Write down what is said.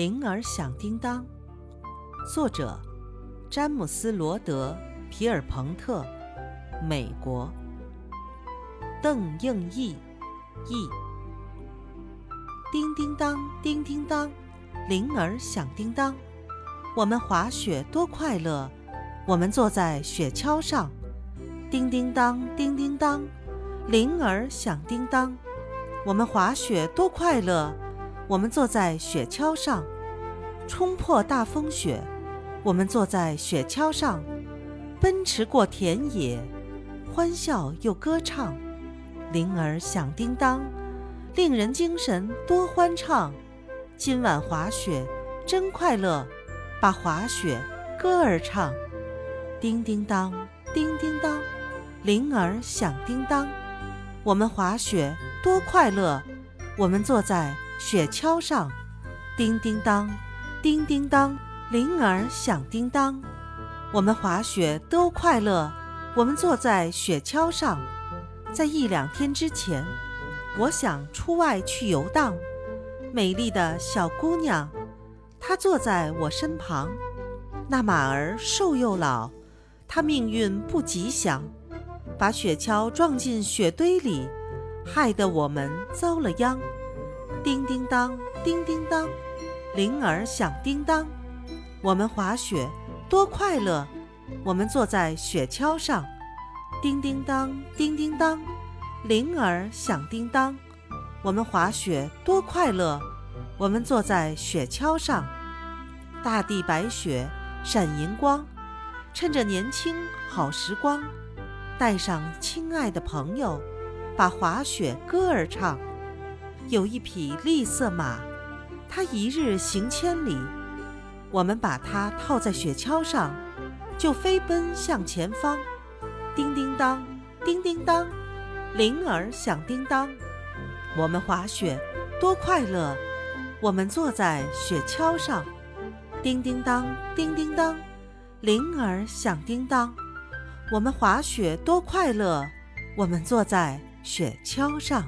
铃儿响叮当，作者詹姆斯·罗德·皮尔彭特，美国。邓应义译。叮叮当，叮叮当，铃儿响叮当。我们滑雪多快乐，我们坐在雪橇上。叮叮当，叮叮当，铃儿响叮当。我们滑雪多快乐。我们坐在雪橇上，冲破大风雪。我们坐在雪橇上，奔驰过田野，欢笑又歌唱。铃儿响叮当，令人精神多欢畅。今晚滑雪真快乐，把滑雪歌儿唱。叮叮当，叮叮当，铃儿响叮当。我们滑雪多快乐，我们坐在。雪橇上，叮叮当，叮叮当，铃儿响叮当。我们滑雪都快乐，我们坐在雪橇上。在一两天之前，我想出外去游荡。美丽的小姑娘，她坐在我身旁。那马儿瘦又老，它命运不吉祥，把雪橇撞进雪堆里，害得我们遭了殃。叮叮当，叮叮当，铃儿响叮当。我们滑雪多快乐，我们坐在雪橇上。叮叮当，叮叮当，铃儿响叮当。我们滑雪多快乐，我们坐在雪橇上。大地白雪闪银光，趁着年轻好时光，带上亲爱的朋友，把滑雪歌儿唱。有一匹栗色马，它一日行千里。我们把它套在雪橇上，就飞奔向前方。叮叮当，叮叮当，铃儿响叮当。我们滑雪多快乐，我们坐在雪橇上。叮叮当，叮叮当，铃儿响叮当。我们滑雪多快乐，我们坐在雪橇上。